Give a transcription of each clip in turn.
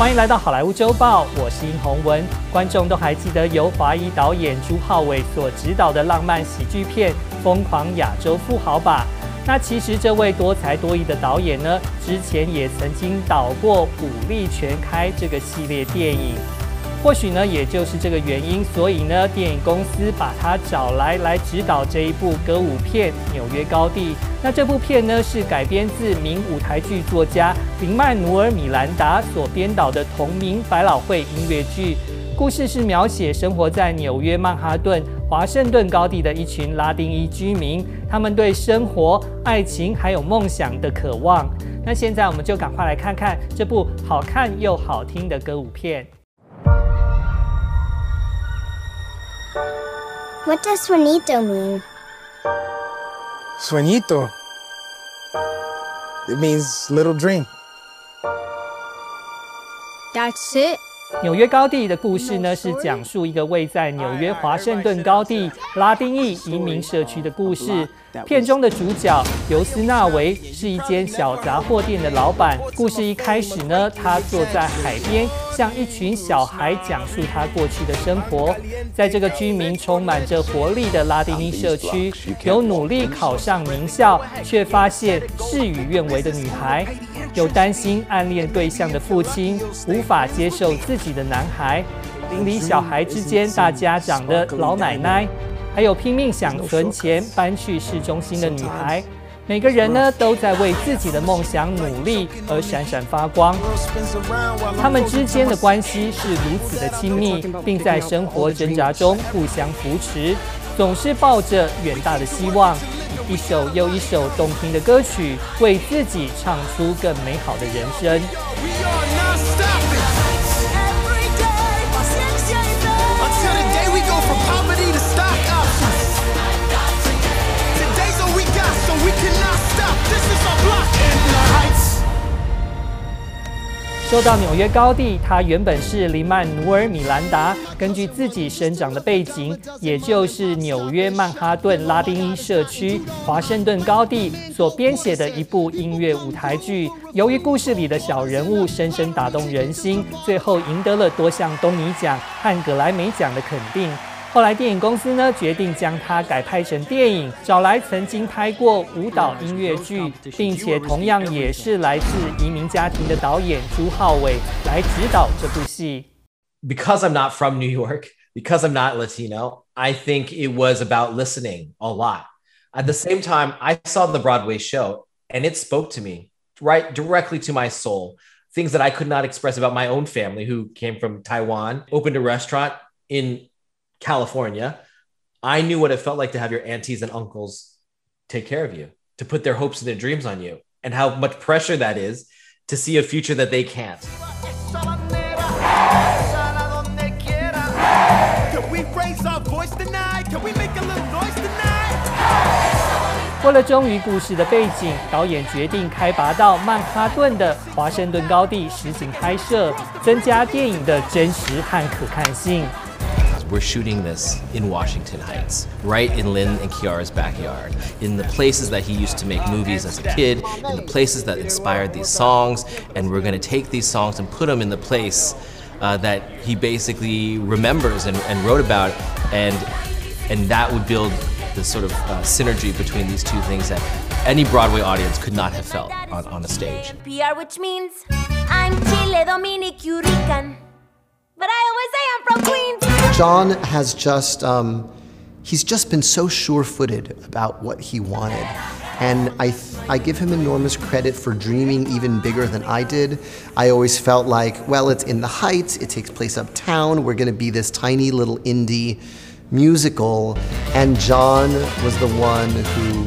欢迎来到好莱坞周报，我是殷宏文。观众都还记得由华裔导演朱浩伟所执导的浪漫喜剧片《疯狂亚洲富豪》吧？那其实这位多才多艺的导演呢，之前也曾经导过《武力全开》这个系列电影。或许呢，也就是这个原因，所以呢，电影公司把他找来来指导这一部歌舞片《纽约高地》。那这部片呢，是改编自名舞台剧作家林曼努尔·米兰达所编导的同名百老汇音乐剧。故事是描写生活在纽约曼哈顿华盛顿高地的一群拉丁裔居民，他们对生活、爱情还有梦想的渴望。那现在我们就赶快来看看这部好看又好听的歌舞片。What does sueñito mean? Sueñito. It means little dream. That's it. 纽约高地的故事呢，是讲述一个位在纽约华盛顿高地拉丁裔移民社区的故事。片中的主角尤斯纳维是一间小杂货店的老板。故事一开始呢，他坐在海边，向一群小孩讲述他过去的生活。在这个居民充满着活力的拉丁裔社区，有努力考上名校却发现事与愿违的女孩，有担心暗恋对象的父亲，无法接受自己的男孩，邻里小孩之间大家长的老奶奶。还有拼命想存钱搬去市中心的女孩，每个人呢都在为自己的梦想努力而闪闪发光。他们之间的关系是如此的亲密，并在生活挣扎中互相扶持，总是抱着远大的希望，一首又一首动听的歌曲，为自己唱出更美好的人生。说到纽约高地，它原本是林曼努尔·米兰达根据自己生长的背景，也就是纽约曼哈顿拉丁裔社区华盛顿高地所编写的一部音乐舞台剧。由于故事里的小人物深深打动人心，最后赢得了多项东尼奖和格莱美奖的肯定。后来，电影公司呢决定将它改拍成电影，找来曾经拍过舞蹈音乐剧，并且同样也是来自移民家庭的导演朱浩伟来指导这部戏。Because I'm not from New York, because I'm not Latino, I think it was about listening a lot. At the same time, I saw the Broadway show and it spoke to me right directly to my soul. Things that I could not express about my own family who came from Taiwan, opened a restaurant in California, I knew what it felt like to have your aunties and uncles take care of you, to put their hopes and their dreams on you, and how much pressure that is to see a future that they can't. Can we raise our voice tonight? Can we make a little noise tonight? 为了忠于故事的背景，导演决定开拔到曼哈顿的华盛顿高地实景拍摄，增加电影的真实和可看性。 we're shooting this in Washington Heights, right in Lin and Quiara's backyard, in the places that he used to make movies as a kid, in the places that inspired these songs, and we're going to take these songs and put them in the place uh, that he basically remembers and, and, wrote about, and and that would build the sort of uh, synergy between these two things that any Broadway audience could not have felt on, on a stage. PR, which means I'm Chile, Dominic. But I always say I'm from Queens. Jon has just, um, he's just been so sure footed about what he wanted. And I, I give him enormous credit for dreaming even bigger than I did. I always felt like, well, it's in the Heights, it takes place uptown, we're gonna be this tiny little indie musical. And Jon was the one who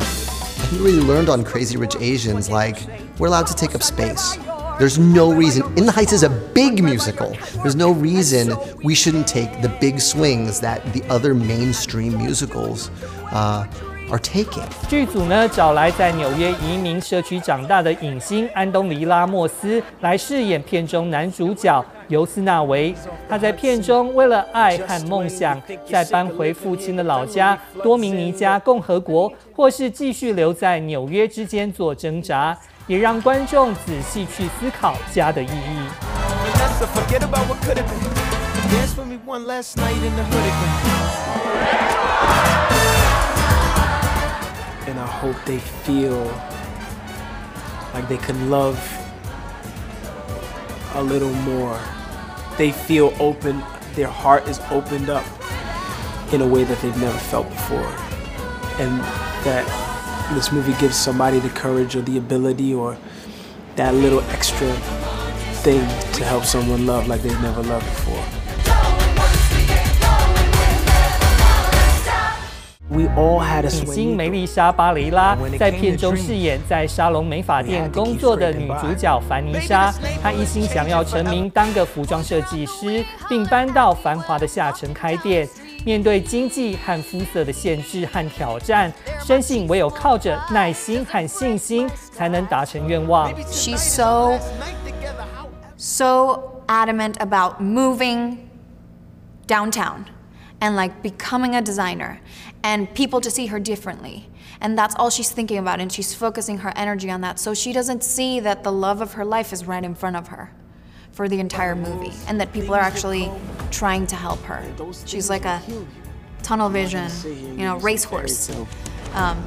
he really learned on Crazy Rich Asians, like, we're allowed to take up space. There's no reason. In the Heights is a big musical. There's no reason we shouldn't take the big swings that the other mainstream musicals uh, are taking. 剧组呢找来在纽约移民社区长大的影星安东尼拉莫斯来饰演片中男主角尤斯纳维。他在片中为了爱和梦想，在搬回父亲的老家多明尼加共和国，或是继续留在纽约之间做挣扎。也让观众仔细去思考家的意义。 So forget about what could have been. Dance with me one last night in the hood again. And I hope they feel like they can love a little more. They feel open, their heart is opened up in a way that they've never felt before. And that this movie gives somebody the courage or the ability or that little extra thing to help someone love like they've never loved before. We all had a 影 swing. 星梅丽莎·巴雷拉在片中饰演在沙龙美发店工作的女主角凡妮莎。她一心想要成名，当个服装设计师，并搬到繁华的下城开店。 面对经济和肤色的限制和挑战，深信唯有靠着耐心和信心，才能达成愿望。 She's so, so adamant about moving downtown and like becoming a designer and people to see her differently. And that's all she's thinking about, and she's focusing her energy on that. So she doesn't see that the love of her life is right in front of her for the entire movie, and that people are actually trying to help her. She's like a tunnel vision, you know, racehorse. Um,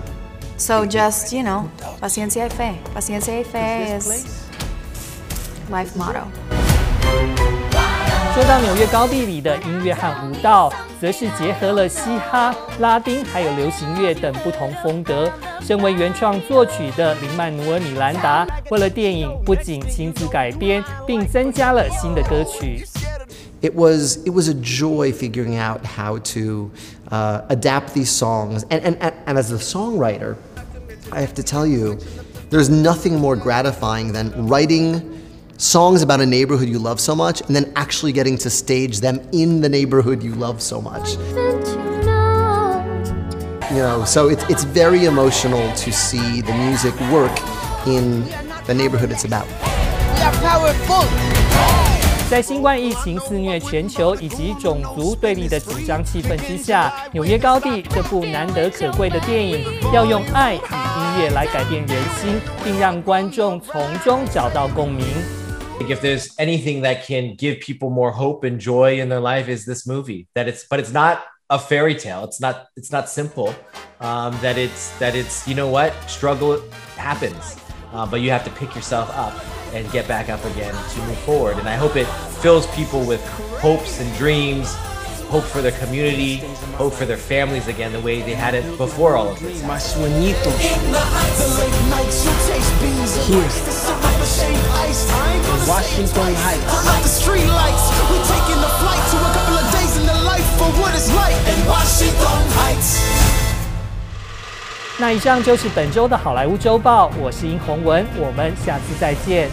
so just, you know, paciencia y fe. Paciencia y fe is life motto. 说到纽约高地里的音乐和舞蹈，则是结合了嘻哈、拉丁还有流行乐等不同风格。身为原创作曲的林曼努尔·米兰达，为了电影不仅亲自改编，并增加了新的歌曲。It was it was a joy figuring out how to uh, adapt these songs. And, and, and, as a songwriter i have to tell you there's nothing more gratifying than writing songs about a neighborhood you love so much and then actually getting to stage them in the neighborhood you love so much. You know so it's, it's very emotional to see the music work in the neighborhood it's about 在新冠疫情肆虐全球以及种族对立的紧张气氛之下，《纽约高地》这部难得可贵的电影，要用爱与音乐来改变人心，并让观众从中找到共鸣。 think if there's anything that can give people more hope and joy in their life is this movie that it's but it's not a fairy tale it's not it's not simple um, that it's that it's you know what struggle happens uh, but you have to pick yourself up and get back up again to move forward and i hope it fills people with hopes and dreams hope for their community hope for their families again the way they had it before all of this My sueñitos. Here. Washington Heights. the lights. We taking the flight to a couple of days in the life for what it's like in Washington Heights. 那以上就是本周的好莱坞周报，我是殷宏文，我们下次再见。